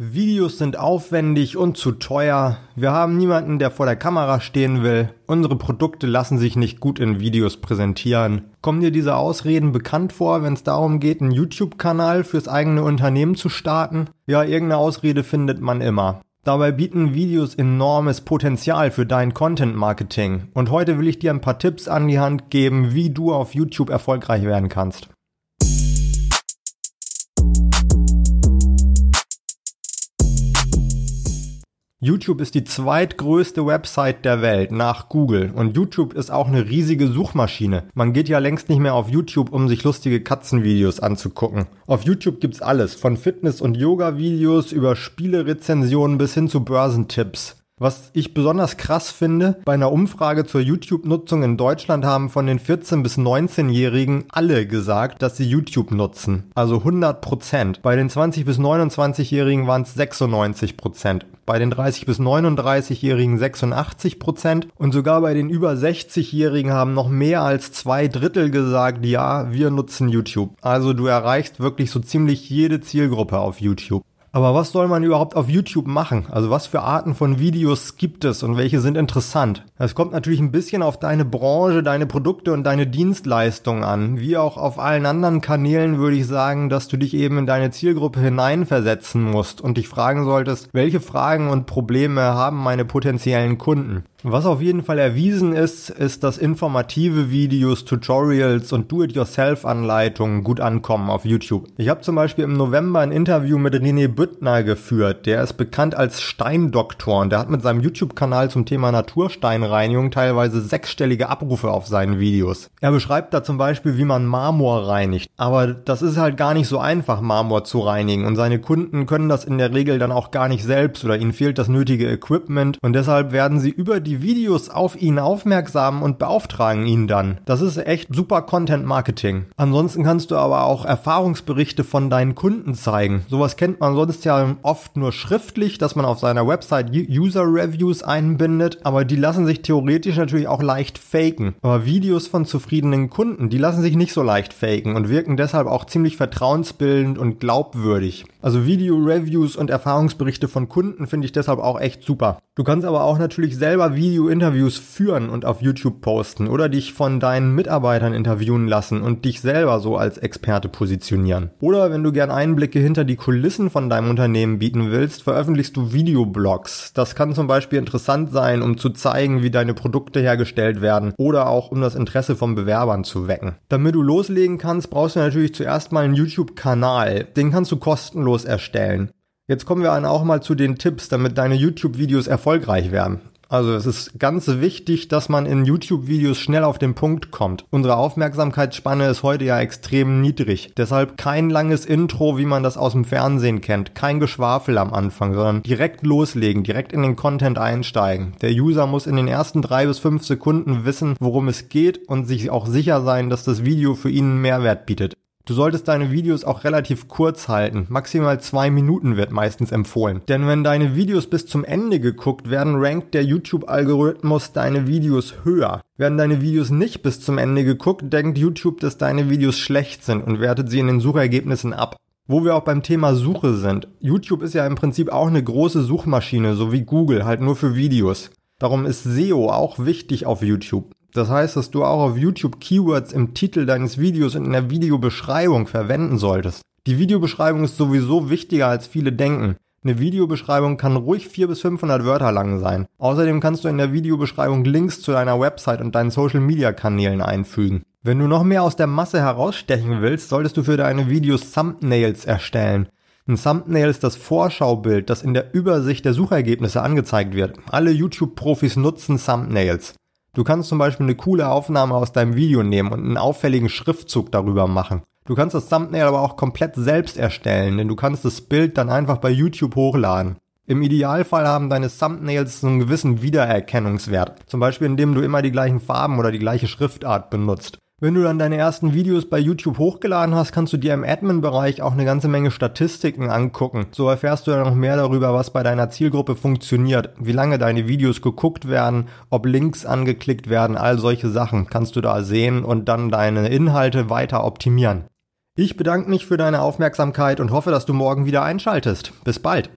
Videos sind aufwendig und zu teuer. Wir haben niemanden, der vor der Kamera stehen will. Unsere Produkte lassen sich nicht gut in Videos präsentieren. Kommen dir diese Ausreden bekannt vor, wenn es darum geht, einen YouTube-Kanal fürs eigene Unternehmen zu starten? Ja, irgendeine Ausrede findet man immer. Dabei bieten Videos enormes Potenzial für dein Content-Marketing. Und heute will ich dir ein paar Tipps an die Hand geben, wie du auf YouTube erfolgreich werden kannst. YouTube ist die zweitgrößte Website der Welt nach Google und YouTube ist auch eine riesige Suchmaschine. Man geht ja längst nicht mehr auf YouTube, um sich lustige Katzenvideos anzugucken. Auf YouTube gibt's alles, von Fitness- und Yoga-Videos über Spielerezensionen bis hin zu Börsentipps. Was ich besonders krass finde, bei einer Umfrage zur YouTube-Nutzung in Deutschland haben von den 14- bis 19-Jährigen alle gesagt, dass sie YouTube nutzen. Also 100 Prozent. Bei den 20- bis 29-Jährigen waren es 96 Prozent. Bei den 30- bis 39-Jährigen 86 Prozent. Und sogar bei den über 60-Jährigen haben noch mehr als zwei Drittel gesagt, ja, wir nutzen YouTube. Also du erreichst wirklich so ziemlich jede Zielgruppe auf YouTube. Aber was soll man überhaupt auf YouTube machen? Also was für Arten von Videos gibt es und welche sind interessant? Es kommt natürlich ein bisschen auf deine Branche, deine Produkte und deine Dienstleistungen an. Wie auch auf allen anderen Kanälen würde ich sagen, dass du dich eben in deine Zielgruppe hineinversetzen musst und dich fragen solltest, welche Fragen und Probleme haben meine potenziellen Kunden? Was auf jeden Fall erwiesen ist, ist, dass informative Videos, Tutorials und Do-it-yourself-Anleitungen gut ankommen auf YouTube. Ich habe zum Beispiel im November ein Interview mit René Büttner geführt. Der ist bekannt als Steindoktor und der hat mit seinem YouTube-Kanal zum Thema Natursteinreinigung teilweise sechsstellige Abrufe auf seinen Videos. Er beschreibt da zum Beispiel, wie man Marmor reinigt. Aber das ist halt gar nicht so einfach, Marmor zu reinigen und seine Kunden können das in der Regel dann auch gar nicht selbst oder ihnen fehlt das nötige Equipment und deshalb werden sie über die Videos auf ihn aufmerksam und beauftragen ihn dann. Das ist echt super Content Marketing. Ansonsten kannst du aber auch Erfahrungsberichte von deinen Kunden zeigen. Sowas kennt man sonst ja oft nur schriftlich, dass man auf seiner Website User Reviews einbindet, aber die lassen sich theoretisch natürlich auch leicht faken. Aber Videos von zufriedenen Kunden, die lassen sich nicht so leicht faken und wirken deshalb auch ziemlich vertrauensbildend und glaubwürdig. Also Video Reviews und Erfahrungsberichte von Kunden finde ich deshalb auch echt super. Du kannst aber auch natürlich selber Video-Interviews führen und auf YouTube posten oder dich von deinen Mitarbeitern interviewen lassen und dich selber so als Experte positionieren. Oder wenn du gern Einblicke hinter die Kulissen von deinem Unternehmen bieten willst, veröffentlichst du Videoblogs. Das kann zum Beispiel interessant sein, um zu zeigen, wie deine Produkte hergestellt werden oder auch um das Interesse von Bewerbern zu wecken. Damit du loslegen kannst, brauchst du natürlich zuerst mal einen YouTube-Kanal. Den kannst du kostenlos erstellen. Jetzt kommen wir auch mal zu den Tipps, damit deine YouTube-Videos erfolgreich werden. Also es ist ganz wichtig, dass man in YouTube-Videos schnell auf den Punkt kommt. Unsere Aufmerksamkeitsspanne ist heute ja extrem niedrig. Deshalb kein langes Intro, wie man das aus dem Fernsehen kennt. Kein Geschwafel am Anfang, sondern direkt loslegen, direkt in den Content einsteigen. Der User muss in den ersten drei bis fünf Sekunden wissen, worum es geht und sich auch sicher sein, dass das Video für ihn einen Mehrwert bietet. Du solltest deine Videos auch relativ kurz halten. Maximal zwei Minuten wird meistens empfohlen. Denn wenn deine Videos bis zum Ende geguckt werden, rankt der YouTube-Algorithmus deine Videos höher. Werden deine Videos nicht bis zum Ende geguckt, denkt YouTube, dass deine Videos schlecht sind und wertet sie in den Suchergebnissen ab. Wo wir auch beim Thema Suche sind. YouTube ist ja im Prinzip auch eine große Suchmaschine, so wie Google, halt nur für Videos. Darum ist SEO auch wichtig auf YouTube. Das heißt, dass du auch auf YouTube Keywords im Titel deines Videos und in der Videobeschreibung verwenden solltest. Die Videobeschreibung ist sowieso wichtiger als viele denken. Eine Videobeschreibung kann ruhig 400 bis 500 Wörter lang sein. Außerdem kannst du in der Videobeschreibung Links zu deiner Website und deinen Social Media Kanälen einfügen. Wenn du noch mehr aus der Masse herausstechen willst, solltest du für deine Videos Thumbnails erstellen. Ein Thumbnail ist das Vorschaubild, das in der Übersicht der Suchergebnisse angezeigt wird. Alle YouTube-Profis nutzen Thumbnails. Du kannst zum Beispiel eine coole Aufnahme aus deinem Video nehmen und einen auffälligen Schriftzug darüber machen. Du kannst das Thumbnail aber auch komplett selbst erstellen, denn du kannst das Bild dann einfach bei YouTube hochladen. Im Idealfall haben deine Thumbnails einen gewissen Wiedererkennungswert, zum Beispiel indem du immer die gleichen Farben oder die gleiche Schriftart benutzt. Wenn du dann deine ersten Videos bei YouTube hochgeladen hast, kannst du dir im Admin-Bereich auch eine ganze Menge Statistiken angucken. So erfährst du dann noch mehr darüber, was bei deiner Zielgruppe funktioniert, wie lange deine Videos geguckt werden, ob Links angeklickt werden, all solche Sachen kannst du da sehen und dann deine Inhalte weiter optimieren. Ich bedanke mich für deine Aufmerksamkeit und hoffe, dass du morgen wieder einschaltest. Bis bald.